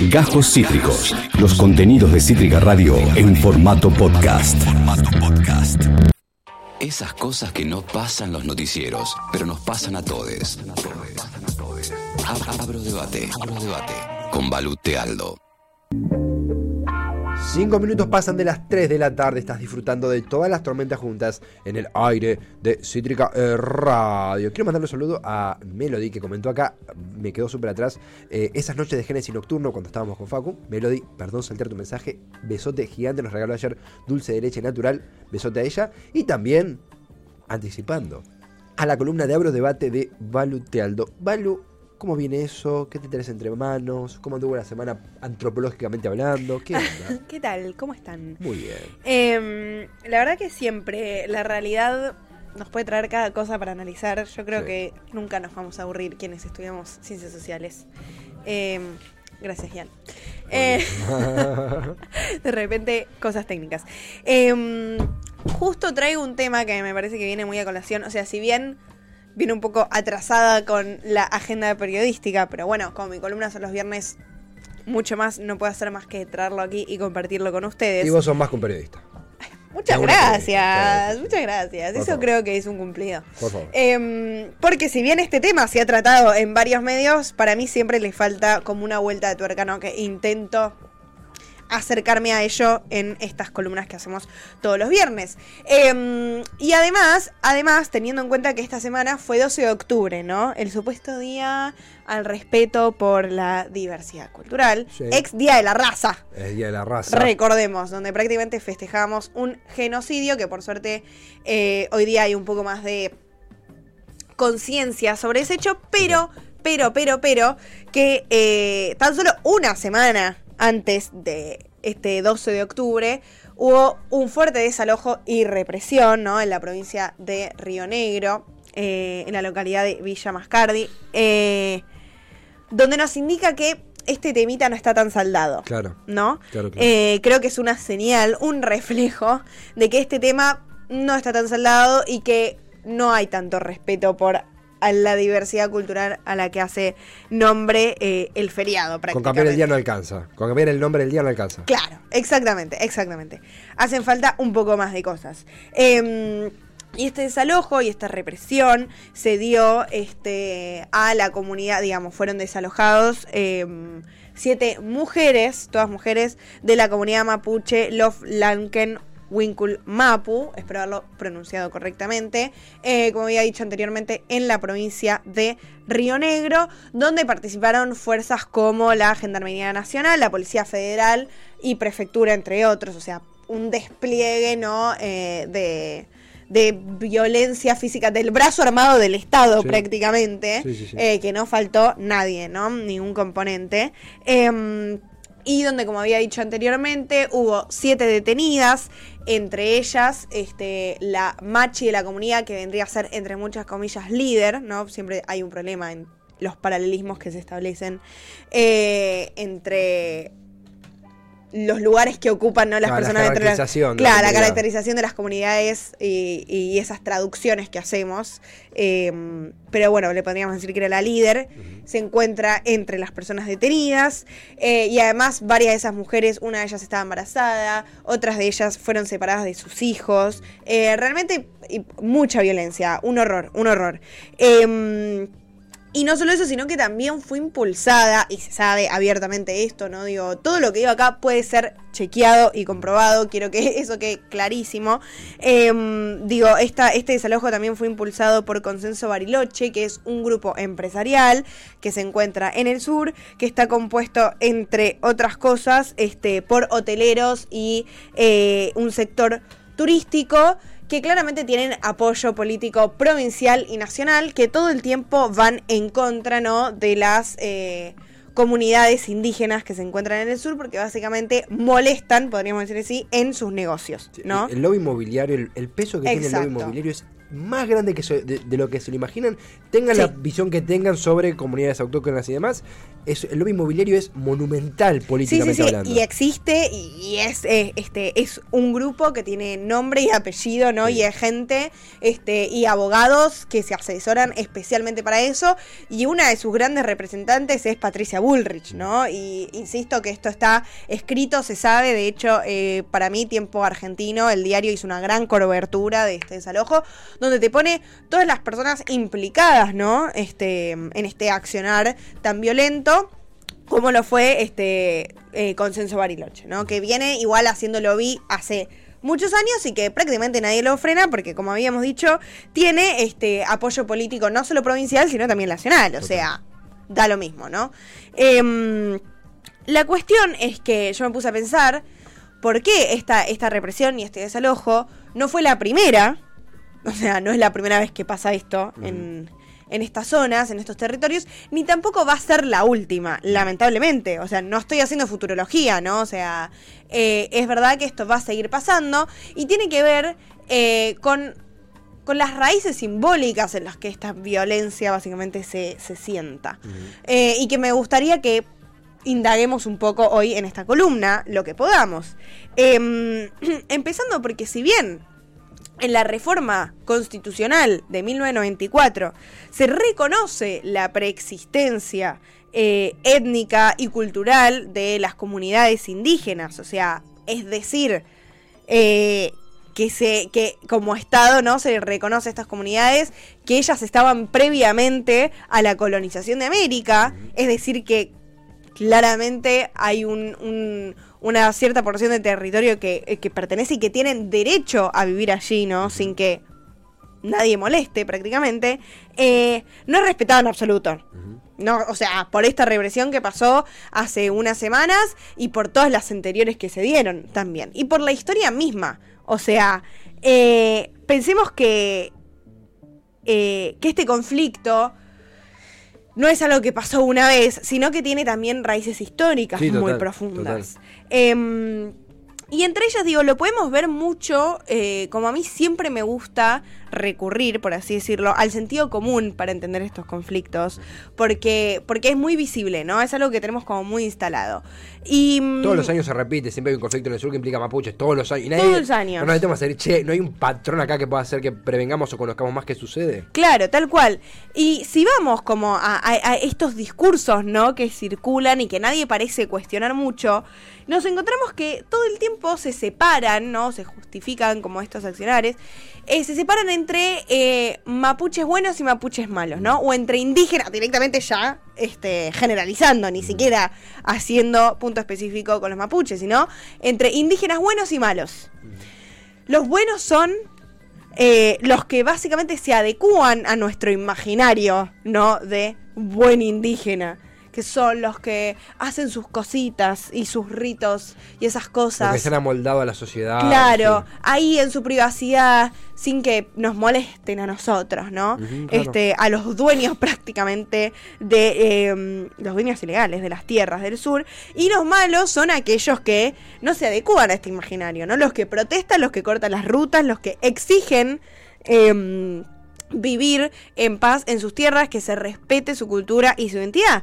Gajos Cítricos. Los contenidos de Cítrica Radio en formato podcast. Esas cosas que no pasan los noticieros, pero nos pasan a todos. Abro debate. Abro debate. Con Balute Aldo. Cinco minutos pasan de las 3 de la tarde. Estás disfrutando de todas las tormentas juntas en el aire de Cítrica eh, Radio. Quiero mandarle un saludo a Melody que comentó acá. Me quedó súper atrás. eh, esas noches de Génesis Nocturno cuando estábamos con Facu. Melody, perdón saltear tu mensaje. Besote gigante. Nos regaló ayer dulce de leche natural. Besote a ella. Y también, anticipando, a la columna de Abro Debate de Balu Tealdo. ¿Cómo viene eso? ¿Qué te tenés entre manos? ¿Cómo anduvo la semana antropológicamente hablando? ¿Qué onda? ¿Qué tal? ¿Cómo están? Muy bien. Em, la verdad que siempre la realidad nos puede traer cada cosa para analizar. Yo creo Sí. que nunca nos vamos a aburrir quienes estudiamos ciencias sociales. Em, gracias, Ian. Eh, de repente, cosas técnicas. Em, justo traigo un tema que me parece que viene muy a colación. O sea, si bien viene un poco atrasada con la agenda periodística, pero bueno, como mi columna son los viernes, mucho más no puedo hacer más que traerlo aquí y compartirlo con ustedes. Y vos sos más que un periodista. Muchas gracias, periodista. muchas gracias. Eso favor. creo que es un cumplido. Por favor. Em, porque si bien este tema se ha tratado en varios medios, para mí siempre le falta como una vuelta de tuerca, ¿no? Que intento acercarme a ello en estas columnas que hacemos todos los viernes. Em, y además, además, teniendo en cuenta que esta semana fue 12 de octubre, ¿no? El supuesto día al respeto por la diversidad cultural. Sí. Ex Día de la Raza. Es Día de la Raza. Recordemos, donde prácticamente festejamos un genocidio que por suerte eh, hoy día hay un poco más de conciencia sobre ese hecho, pero, pero, pero, pero, que eh, tan solo una semana antes de este 12 de octubre hubo un fuerte desalojo y represión ¿no? en la provincia de Río Negro, eh, en la localidad de Villa Mascardi, eh, donde nos indica que este temita no está tan saldado. Claro. ¿no? Claro, claro. Eh, creo que es una señal, un reflejo de que este tema no está tan saldado y que no hay tanto respeto por a la diversidad cultural a la que hace nombre eh, el feriado Con prácticamente. cambiar el día no alcanza. Con cambiar el nombre del día no alcanza. Claro, exactamente, exactamente. Hacen falta un poco más de cosas. Eh, y este desalojo y esta represión se dio este, a la comunidad, digamos, fueron desalojados eh, siete mujeres, todas mujeres de la comunidad mapuche Lof Lanken Winkul Mapu, espero haberlo pronunciado correctamente, eh, como había dicho anteriormente, en la provincia de Río Negro, donde participaron fuerzas como la Gendarmería Nacional, la Policía Federal y Prefectura, entre otros, o sea, un despliegue ¿no? Eh, de, de violencia física del brazo armado del Estado Sí. prácticamente, Sí, sí, sí. eh, que no faltó nadie, ¿no? Ningún componente. Em, y donde, como había dicho anteriormente, hubo siete detenidas, entre ellas este, la machi de la comunidad, que vendría a ser, entre muchas comillas, líder, ¿no? Siempre hay un problema en los paralelismos que se establecen eh, entre los lugares que ocupan ¿no? las la personas de la- jerarquización de la Claro, la caracterización de las comunidades y, y esas traducciones que hacemos. eh, pero bueno, le podríamos decir que era la líder. Se encuentra entre las personas detenidas. eh, y además, varias de esas mujeres, una de ellas estaba embarazada, otras de ellas fueron separadas de sus hijos. eh, realmente, y mucha violencia. Un horror, un horror. Y no solo eso, sino que también fue impulsada, y se sabe abiertamente esto, ¿no? Digo, todo lo que digo acá puede ser chequeado y comprobado, quiero que eso quede clarísimo. Em, digo, esta, este desalojo también fue impulsado por Consenso Bariloche, que es un grupo empresarial que se encuentra en el sur, que está compuesto, entre otras cosas, este, por hoteleros y eh, un sector turístico que claramente tienen apoyo político provincial y nacional, que todo el tiempo van en contra ¿no? de las eh, comunidades indígenas que se encuentran en el sur, porque básicamente molestan, podríamos decir así, en sus negocios, ¿no? El, el lobby inmobiliario, el, el peso que tiene el lobby inmobiliario es más grande que so- de, de lo que se lo imaginan. Tengan la visión que tengan sobre comunidades autóctonas y demás. Es, el lobby inmobiliario es monumental Sí, sí, políticamente sí, hablando. y existe y, es eh, este es un grupo que tiene nombre y apellido, ¿no? Sí. Y es gente este y abogados que se asesoran especialmente para eso y una de sus grandes representantes es Patricia Bullrich, ¿no? Y insisto que esto está escrito, se sabe, de hecho, eh, para mí Tiempo Argentino, el diario hizo una gran cobertura de este desalojo donde te pone todas las personas implicadas, ¿no? Este en este accionar tan violento como lo fue este eh, Consenso Bariloche, ¿no? Que viene igual haciendo lobby hace muchos años y que prácticamente nadie lo frena porque como habíamos dicho, tiene este apoyo político no solo provincial, sino también nacional, o sea, da lo mismo, ¿no? Em, la cuestión es que yo me puse a pensar por qué esta, esta represión y este desalojo no fue la primera, o sea, no es la primera vez que pasa esto en, en estas zonas, en estos territorios, ni tampoco va a ser la última, lamentablemente. O sea, no estoy haciendo futurología, ¿no? O sea, eh, es verdad que esto va a seguir pasando y tiene que ver eh, con, con las raíces simbólicas en las que esta violencia básicamente se, se sienta. Eh, y que me gustaría que indaguemos un poco hoy en esta columna, lo que podamos. Em, empezando porque si bien en la reforma constitucional de 1994 se reconoce la preexistencia eh, étnica y cultural de las comunidades indígenas, o sea, es decir, eh, que se que como estado no se reconoce a estas comunidades que ellas estaban previamente a la colonización de América, es decir que claramente hay un, un- una cierta porción de territorio que, eh, que pertenece y que tienen derecho a vivir allí, ¿no? Sin que nadie moleste prácticamente, eh, no es respetado en absoluto. No, o sea, por esta represión que pasó hace unas semanas y por todas las anteriores que se dieron también. Y por la historia misma. O sea, eh, pensemos que, eh, que este conflicto no es algo que pasó una vez, sino que tiene también raíces históricas Sí, muy profundas. Em, y entre ellas, digo, lo podemos ver mucho, eh, como a mí siempre me gusta recurrir, por así decirlo, al sentido común para entender estos conflictos, porque, porque es muy visible, ¿no? Es algo que tenemos como muy instalado. Y, mm, Todos los años se repite, siempre hay un conflicto en el sur que implica mapuches, todos los años. Y nadie, Todos los años. No decir, che, no hay un patrón acá que pueda hacer que prevengamos o conozcamos más que sucede. Claro, tal cual. Y si vamos como a, a- a estos discursos, ¿no? Que circulan y que nadie parece cuestionar mucho, nos encontramos que todo el tiempo se separan, ¿no? Se justifican como estos accionares. eh, se separan entre eh, mapuches buenos y mapuches malos, ¿no? O entre indígenas, directamente ya este, generalizando, ni siquiera haciendo punto específico con los mapuches, sino entre indígenas buenos y malos. Los buenos son eh, los que básicamente se adecúan a nuestro imaginario, ¿no? De buen indígena. Que son los que hacen sus cositas y sus ritos y esas cosas. que se han amoldado a la sociedad. Claro, sí. ahí en su privacidad, sin que nos molesten a nosotros, ¿no? Claro. Este, a los dueños prácticamente de eh, los dueños ilegales de las tierras del sur. Y los malos son aquellos que no se adecúan a este imaginario, ¿no? Los que protestan, los que cortan las rutas, los que exigen. em, vivir en paz en sus tierras, que se respete su cultura y su identidad.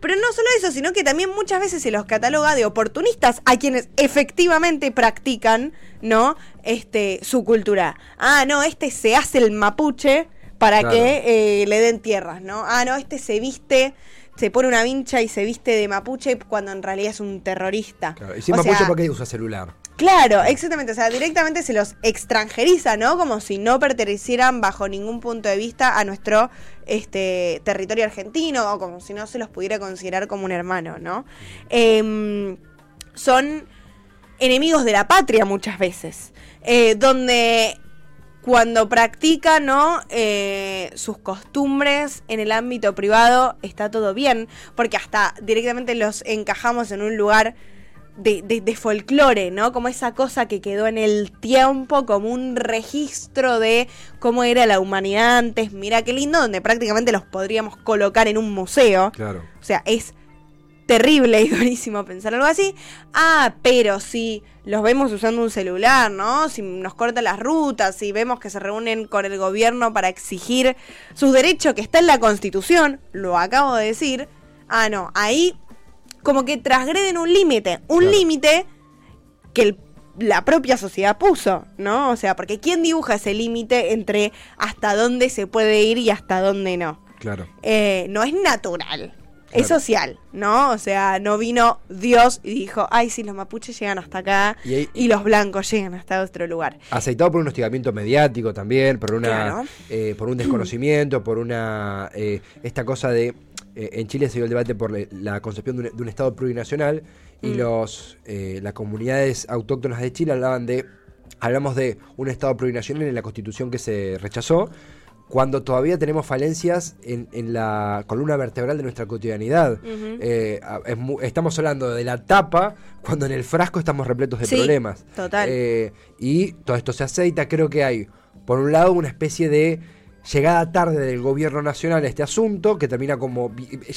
Pero no solo eso, sino que también muchas veces se los cataloga de oportunistas a quienes efectivamente practican, ¿no? Este, su cultura. Ah, no, este se hace el mapuche para Claro. que eh, le den tierras, ¿no? Ah, no, este se viste, se pone una vincha y se viste de mapuche cuando en realidad es un terrorista. Claro, Y sin O mapuche, sea, ¿por qué usa celular? Claro, exactamente. O sea, directamente se los extranjeriza, ¿no? Como si no pertenecieran bajo ningún punto de vista a nuestro este, territorio argentino o como si no se los pudiera considerar como un hermano, ¿no? Em, son enemigos de la patria muchas veces, eh, donde cuando practican ¿no? Eh, sus costumbres en el ámbito privado está todo bien, porque hasta directamente los encajamos en un lugar de, de, de folclore, ¿no? Como esa cosa que quedó en el tiempo, como un registro de cómo era la humanidad antes. Mira qué lindo, donde prácticamente los podríamos colocar en un museo. Claro. O sea, es terrible y durísimo pensar algo así. Ah, pero si los vemos usando un celular, ¿no? Si nos cortan las rutas, si vemos que se reúnen con el gobierno para exigir sus derechos, que está en la Constitución, lo acabo de decir. Ah, no, ahí como que transgreden un límite, un Claro. límite que el- la propia sociedad puso, ¿no? O sea, porque ¿quién dibuja ese límite entre hasta dónde se puede ir y hasta dónde no? Claro. Eh, no es natural. Es social, ¿no? O sea, no vino Dios y dijo, ay, sí, los mapuches llegan hasta acá Y ahí- y los blancos llegan hasta otro lugar. Aceitado por un hostigamiento mediático también, por una Claro. eh, por un desconocimiento, por una eh, esta cosa de eh, en Chile se dio el debate por le- la concepción de un, de un Estado plurinacional y Mm. los eh, las comunidades autóctonas de Chile hablaban de hablamos de un Estado plurinacional en la Constitución que se rechazó cuando todavía tenemos falencias en, en la columna vertebral de nuestra cotidianidad. Eh, es estamos hablando de la tapa cuando en el frasco estamos repletos de Sí, problemas. total. Eh, y todo esto se aceita. Creo que hay, por un lado, una especie de llegada tarde del gobierno nacional a este asunto, que termina como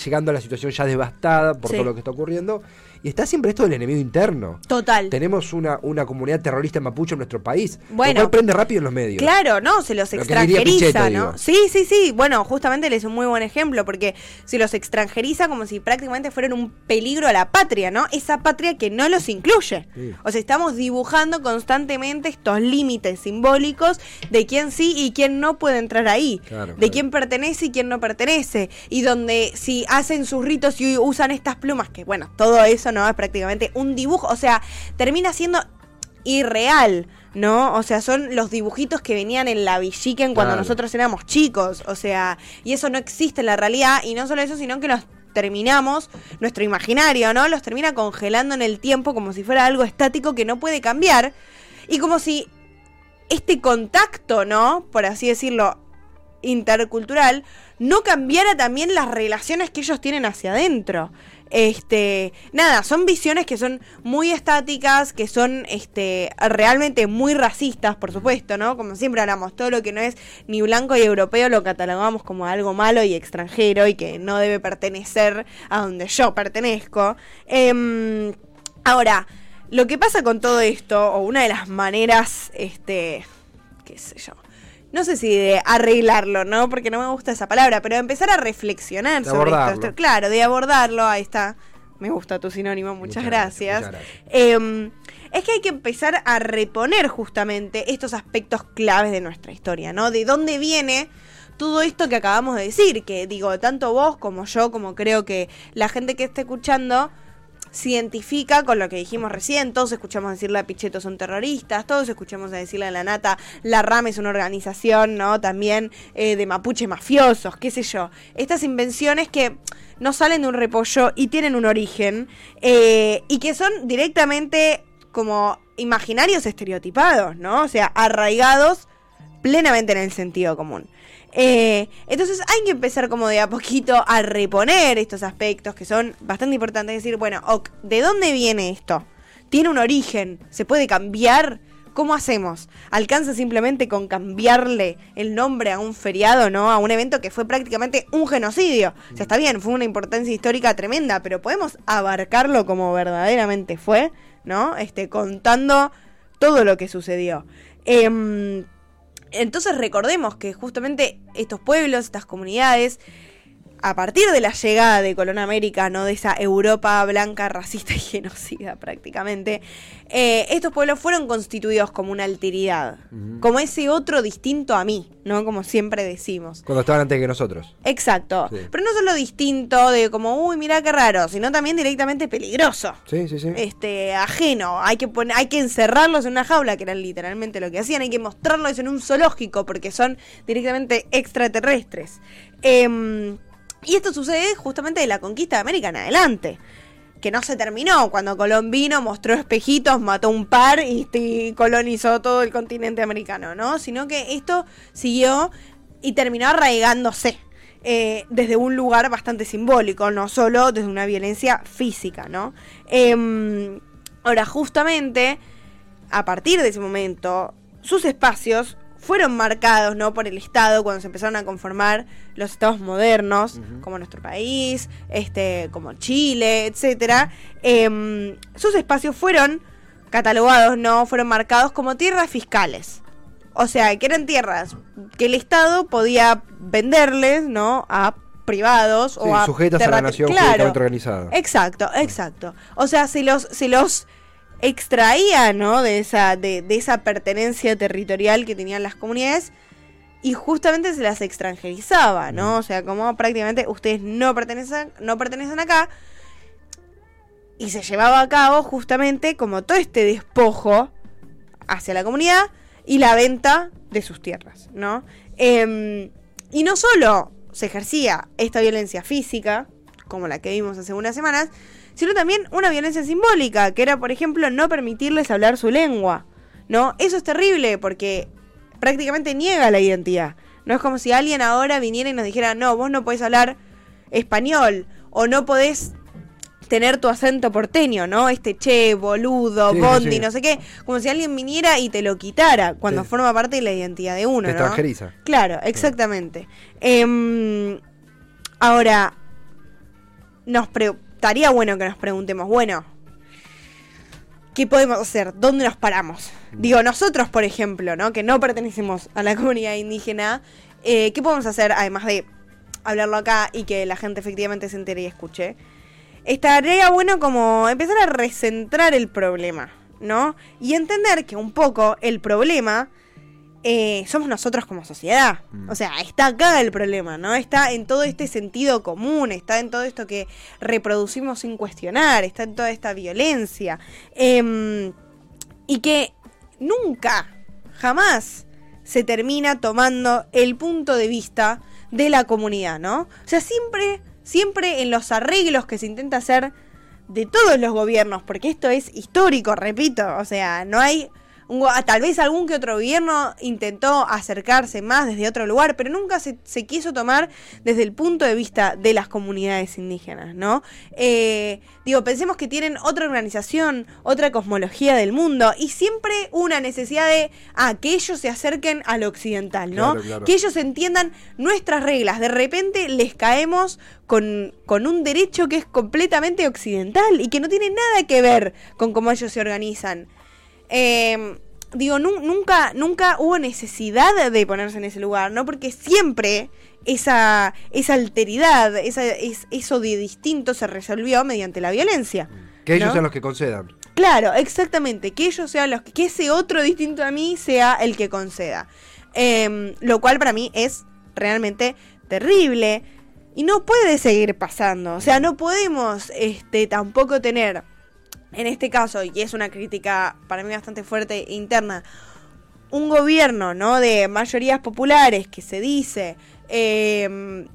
llegando a la situación ya devastada por Sí. todo lo que está ocurriendo. Y está siempre esto del enemigo interno. Total. Tenemos una, una comunidad terrorista mapuche en nuestro país, Bueno. lo cual prende rápido en los medios. Claro, no, se los Lo extranjeriza, ¿no? digo. Sí, sí, sí. Bueno, justamente le es un muy buen ejemplo porque se los extranjeriza como si prácticamente fueran un peligro a la patria, ¿no? Esa patria que no los incluye. Sí. O sea, estamos dibujando constantemente estos límites simbólicos de quién sí y quién no puede entrar ahí. Claro, de claro. quién pertenece y quién no pertenece. Y donde si hacen sus ritos y usan estas plumas, que bueno, todo eso no es prácticamente un dibujo. O sea, termina siendo irreal, ¿no? O sea, son los dibujitos que venían en la Villiquen cuando Claro. nosotros éramos chicos. O sea, y eso no existe en la realidad. Y no solo eso, sino que los terminamos, nuestro imaginario, ¿no? Los termina congelando en el tiempo como si fuera algo estático que no puede cambiar. Y como si este contacto, ¿no? Por así decirlo, intercultural, no cambiara también las relaciones que ellos tienen hacia adentro. Este, nada, son visiones que son muy estáticas, que son este realmente muy racistas, por supuesto, ¿no? Como siempre hablamos, todo lo que no es ni blanco y europeo lo catalogamos como algo malo y extranjero y que no debe pertenecer a donde yo pertenezco. Em, ahora, lo que pasa con todo esto, o una de las maneras, este, qué sé yo, no sé si de arreglarlo, ¿no? Porque no me gusta esa palabra, pero de empezar a reflexionar De sobre abordarlo. esto. Claro, de abordarlo, ahí está. Me gusta tu sinónimo, muchas, Muchas gracias. gracias, muchas Em, es que hay que empezar a reponer justamente estos aspectos claves de nuestra historia, ¿no? De dónde viene todo esto que acabamos de decir, que digo, tanto vos como yo, como creo que la gente que esté escuchando se identifica con lo que dijimos recién, todos escuchamos decirle a Pichetto son terroristas, todos escuchamos decirle a la Nata, la RAM es una organización, ¿no? También eh, de mapuche mafiosos, qué sé yo. Estas invenciones que no salen de un repollo y tienen un origen eh, y que son directamente como imaginarios estereotipados, ¿no? O sea, arraigados plenamente en el sentido común. Eh, entonces hay que empezar como de a poquito a reponer estos aspectos que son bastante importantes. Decir, bueno, ¿de dónde viene esto? ¿Tiene un origen? ¿Se puede cambiar? ¿Cómo hacemos? ¿Alcanza simplemente con cambiarle el nombre a un feriado, ¿no? A un evento que fue prácticamente un genocidio. O sea, está bien, fue una importancia histórica tremenda, pero podemos abarcarlo como verdaderamente fue, ¿no? Este, contando todo lo que sucedió. Em, entonces recordemos que justamente estos pueblos, estas comunidades, a partir de la llegada de Colón América, ¿no? de esa Europa blanca, racista y genocida prácticamente, eh, estos pueblos fueron constituidos como una alteridad, como ese otro distinto a mí, ¿no? Como siempre decimos. Cuando estaban antes que nosotros. Exacto. Sí. Pero no solo distinto de como, uy, mira qué raro, sino también directamente peligroso Sí, sí, sí. este ajeno, hay que poner, hay que encerrarlos en una jaula, que era literalmente lo que hacían, hay que mostrarlos en un zoológico porque son directamente extraterrestres. Em, y esto sucede justamente de la conquista de América en adelante. Que no se terminó cuando Colón vino, mostró espejitos, mató un par y, colonizó todo el continente americano, ¿no? Sino que esto siguió y terminó arraigándose eh, desde un lugar bastante simbólico, no solo desde una violencia física, ¿no? Em, ahora, justamente, a partir de ese momento, sus espacios fueron marcados no por el Estado cuando se empezaron a conformar los estados modernos, como nuestro país, este, como Chile, etcétera. Em, sus espacios fueron catalogados, no, fueron marcados como tierras fiscales. O sea, que eran tierras que el Estado podía venderles, ¿no? A privados Sí, o a sujetas a la nación Claro. organizada. Exacto, exacto. O sea, se los, se los extraía, ¿no? De esa, de, de esa pertenencia territorial que tenían las comunidades y justamente se las extranjerizaba, ¿no? O sea, como prácticamente ustedes no pertenecen, no pertenecen acá. Y se llevaba a cabo justamente como todo este despojo hacia la comunidad y la venta de sus tierras, ¿no? Em, y no solo se ejercía esta violencia física, como la que vimos hace unas semanas, sino también una violencia simbólica, que era, por ejemplo, no permitirles hablar su lengua, ¿no? Eso es terrible porque prácticamente niega la identidad. No es como si alguien ahora viniera y nos dijera, no, vos no podés hablar español o no podés tener tu acento porteño, ¿no? Este che, boludo, Sí, bondi, sí. no sé qué. Como si alguien viniera y te lo quitara cuando Sí. forma parte de la identidad de uno, Te ¿no? extranjeriza. Claro, exactamente. Em, ahora, nos estaría bueno que nos preguntemos, bueno, ¿qué podemos hacer? ¿Dónde nos paramos? Digo, nosotros, por ejemplo, ¿no? Que no pertenecemos a la comunidad indígena, eh, ¿qué podemos hacer además de hablarlo acá y que la gente efectivamente se entere y escuche? Estaría bueno como empezar a recentrar el problema, ¿no? Y entender que un poco el problema eh, somos nosotros como sociedad. Mm. O sea, está acá el problema, ¿no? Está en todo este sentido común, está en todo esto que reproducimos sin cuestionar, está en toda esta violencia. Em, y que nunca, jamás se termina tomando el punto de vista de la comunidad, ¿no? O sea, siempre, siempre en los arreglos que se intenta hacer de todos los gobiernos, porque esto es histórico, repito, o sea, no hay... tal vez algún que otro gobierno intentó acercarse más desde otro lugar, pero nunca se, se quiso tomar desde el punto de vista de las comunidades indígenas, ¿no? Eh, digo, pensemos que tienen otra organización, otra cosmología del mundo y siempre una necesidad de ah, que ellos se acerquen al occidental, ¿no? Claro, claro. Que ellos entiendan nuestras reglas. De repente les caemos con, con un derecho que es completamente occidental y que no tiene nada que ver con cómo ellos se organizan. Eh, digo, nu- nunca, nunca hubo necesidad de ponerse en ese lugar, ¿no? Porque siempre esa, esa alteridad, esa, es, eso de distinto se resolvió mediante la violencia. Que ellos ¿no? sean los que concedan. Claro, exactamente. Que ellos sean los que, que ese otro distinto a mí sea el que conceda. Em, lo cual para mí es realmente terrible. Y no puede seguir pasando. O sea, no podemos este, tampoco tener, en este caso, y es una crítica para mí bastante fuerte e interna, un gobierno, ¿no? De mayorías populares que se dice. que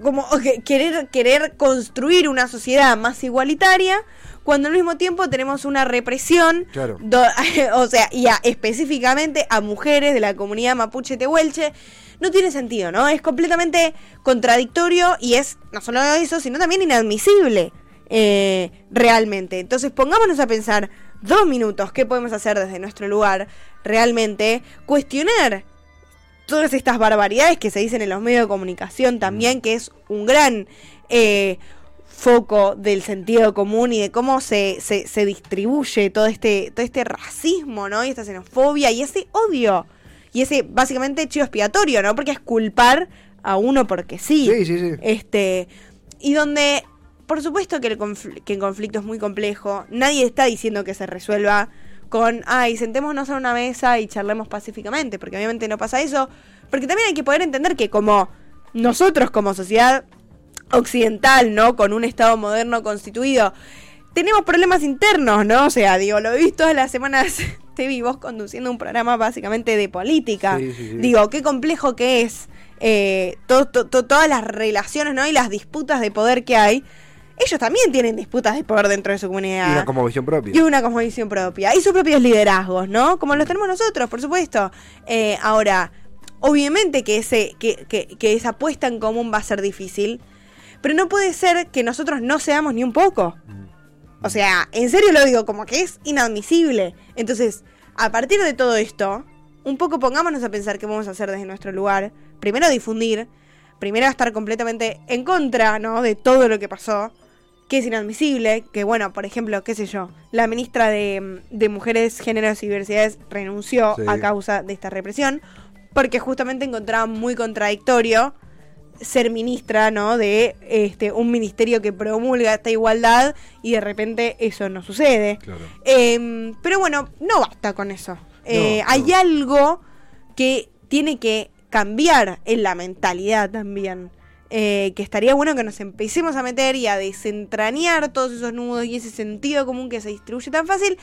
como que- querer, querer construir una sociedad más igualitaria cuando al mismo tiempo tenemos una represión, Claro. do- o sea, y a- específicamente a mujeres de la comunidad mapuche tehuelche, no tiene sentido, ¿no? Es completamente contradictorio y es no solo eso, sino también inadmisible eh, realmente. Entonces pongámonos a pensar dos minutos qué podemos hacer desde nuestro lugar, realmente, cuestionar todas estas barbaridades que se dicen en los medios de comunicación también, que es un gran eh, foco del sentido común y de cómo se, se, se distribuye todo este, todo este racismo, ¿no? Y esta xenofobia y ese odio. Y ese básicamente chivo expiatorio, ¿no? Porque es culpar a uno porque sí. Sí, sí, sí. Este, y donde, por supuesto que el, confl- que el conflicto es muy complejo, nadie está diciendo que se resuelva con, ay, sentémonos a una mesa y charlemos pacíficamente, porque obviamente no pasa eso, porque también hay que poder entender que como nosotros como sociedad occidental, ¿no? Con un Estado moderno constituido, tenemos problemas internos, ¿no? O sea, digo, lo he visto todas las semanas, te vi vos conduciendo un programa básicamente de política. Sí, sí, sí. Digo, qué complejo que es eh, to- to- to- todas las relaciones, ¿no? Y las disputas de poder que hay. Ellos también tienen disputas de poder dentro de su comunidad. Y una como visión propia. Y una cosmovisión propia. Y sus propios liderazgos, ¿no? Como los tenemos nosotros, por supuesto. Eh, ahora, obviamente que, ese, que, que, que esa puesta en común va a ser difícil. Pero no puede ser que nosotros no seamos ni un poco. O sea, en serio lo digo, como que es inadmisible. Entonces, a partir de todo esto, un poco pongámonos a pensar qué vamos a hacer desde nuestro lugar. Primero difundir, primero estar completamente en contra, ¿no? De todo lo que pasó, que es inadmisible, que bueno, por ejemplo, qué sé yo, la ministra de, de Mujeres, Géneros y Diversidades renunció Sí. a causa de esta represión, porque justamente encontraba muy contradictorio ser ministra, ¿no? De este un ministerio que promulga esta igualdad y de repente eso no sucede. Claro. Em, pero bueno, no basta con eso. Eh, No, hay algo que tiene que cambiar en la mentalidad también. Eh, que estaría bueno que nos empecemos a meter y a desentrañar todos esos nudos y ese sentido común que se distribuye tan fácil.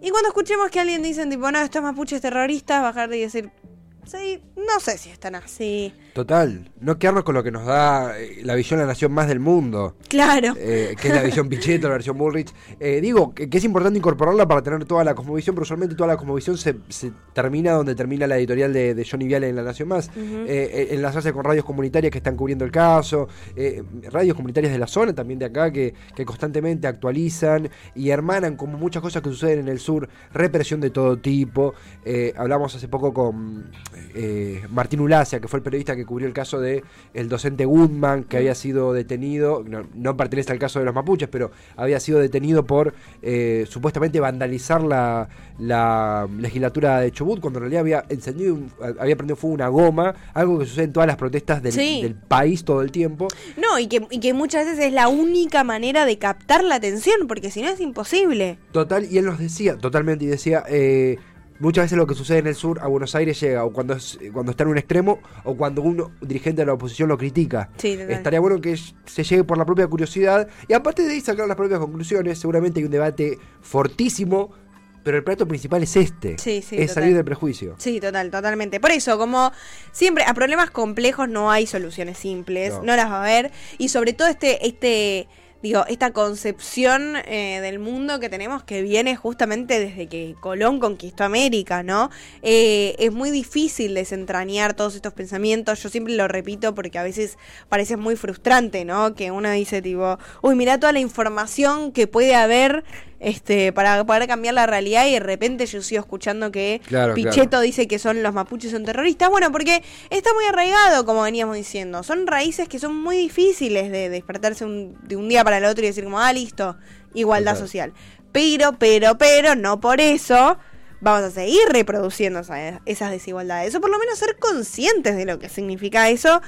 Y cuando escuchemos que alguien dice, tipo, no, estos mapuches terroristas, bajar y decir, sí, no sé si están así. Total, no quedarnos con lo que nos da eh, la visión de la nación más del mundo. Claro. eh, que es la visión Pichetto, la versión Bullrich. Eh, digo que, que es importante incorporarla para tener toda la cosmovisión, pero usualmente toda la cosmovisión se, se termina donde termina la editorial de, de Johnny Viale en La Nación Más. Eh, eh, enlazarse con radios comunitarias que están cubriendo el caso, eh, radios comunitarias de la zona también de acá que, que constantemente actualizan y hermanan como muchas cosas que suceden en el sur, represión de todo tipo. Hablamos hace poco con eh, Martín Ulacia, que fue el periodista que cubrió el caso de el docente Goodman, que había sido detenido, no, no pertenece al caso de los mapuches, pero había sido detenido por eh, supuestamente vandalizar la, la legislatura de Chubut, cuando en realidad había encendido, un- había prendido fuego una goma, algo que sucede en todas las protestas del, Sí. del país todo el tiempo. No, y que, y que muchas veces es la única manera de captar la atención, porque si no es imposible. Total, y él nos decía, totalmente, y decía, eh, muchas veces lo que sucede en el sur a Buenos Aires llega o cuando, es- cuando está en un extremo o cuando un dirigente de la oposición lo critica. Sí. Estaría bueno que se llegue por la propia curiosidad y aparte de ahí sacar las propias conclusiones, seguramente hay un debate fortísimo, pero el plato principal es este, Sí, sí, es total. salir del prejuicio. Sí, total, totalmente. Por eso, como siempre, a problemas complejos no hay soluciones simples, No. no, las va a haber. Y sobre todo este, este, digo, esta concepción eh, del mundo que tenemos que viene justamente desde que Colón conquistó América, ¿no? Eh, es muy difícil desentrañar todos estos pensamientos. Yo siempre lo repito porque a veces parece muy frustrante, ¿no? Que uno dice tipo, uy, mira toda la información que puede haber. Este, para poder cambiar la realidad y de repente yo sigo escuchando que Claro, Pichetto claro. dice que son los mapuches son terroristas. Bueno, porque está muy arraigado, como veníamos diciendo. Son raíces que son muy difíciles de despertarse un- de un día para el otro y decir como, ah, listo, igualdad social. Pero, pero, pero, no por eso vamos a seguir reproduciendo esa- esas desigualdades. O por lo menos ser conscientes de lo que significa eso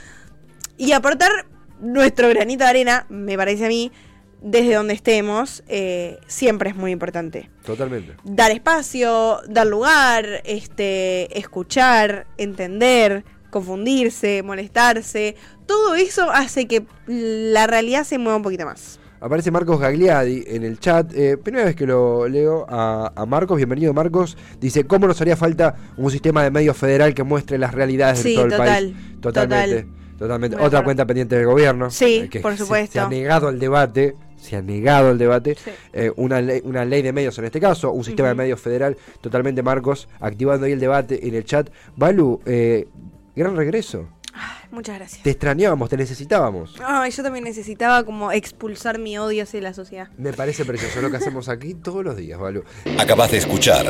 y aportar nuestro granito de arena, me parece a mí, desde donde estemos, eh, siempre es muy importante Totalmente. dar espacio, dar lugar, este, escuchar, entender, confundirse, molestarse, todo eso hace que la realidad se mueva un poquito más. Aparece Marcos Gagliardi en el chat. eh, primera vez que lo leo a, a Marcos. Bienvenido, Marcos. Dice: ¿Cómo nos haría falta un sistema de medios federal que muestre las realidades Sí, de todo el total, país? Totalmente. total. Totalmente. Muy Otra cuenta pendiente del gobierno. Sí, eh, que por se- supuesto. Se, ha negado el debate. Se ha negado el debate. Sí. eh, una, ley, una ley de medios en este caso. Un sistema de medios federal. Totalmente, Marcos. Activando ahí el debate en el chat. Balu, eh, gran regreso. Ay, muchas gracias. Te extrañábamos, te necesitábamos. Ay, yo también necesitaba como expulsar mi odio hacia la sociedad. Me parece precioso lo que hacemos aquí todos los días, Balu. Acabas de escuchar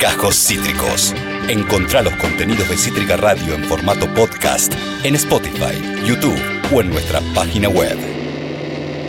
Cajos Cítricos. Encontrá los contenidos de Cítrica Radio en formato podcast en Spotify, YouTube o en nuestra página web.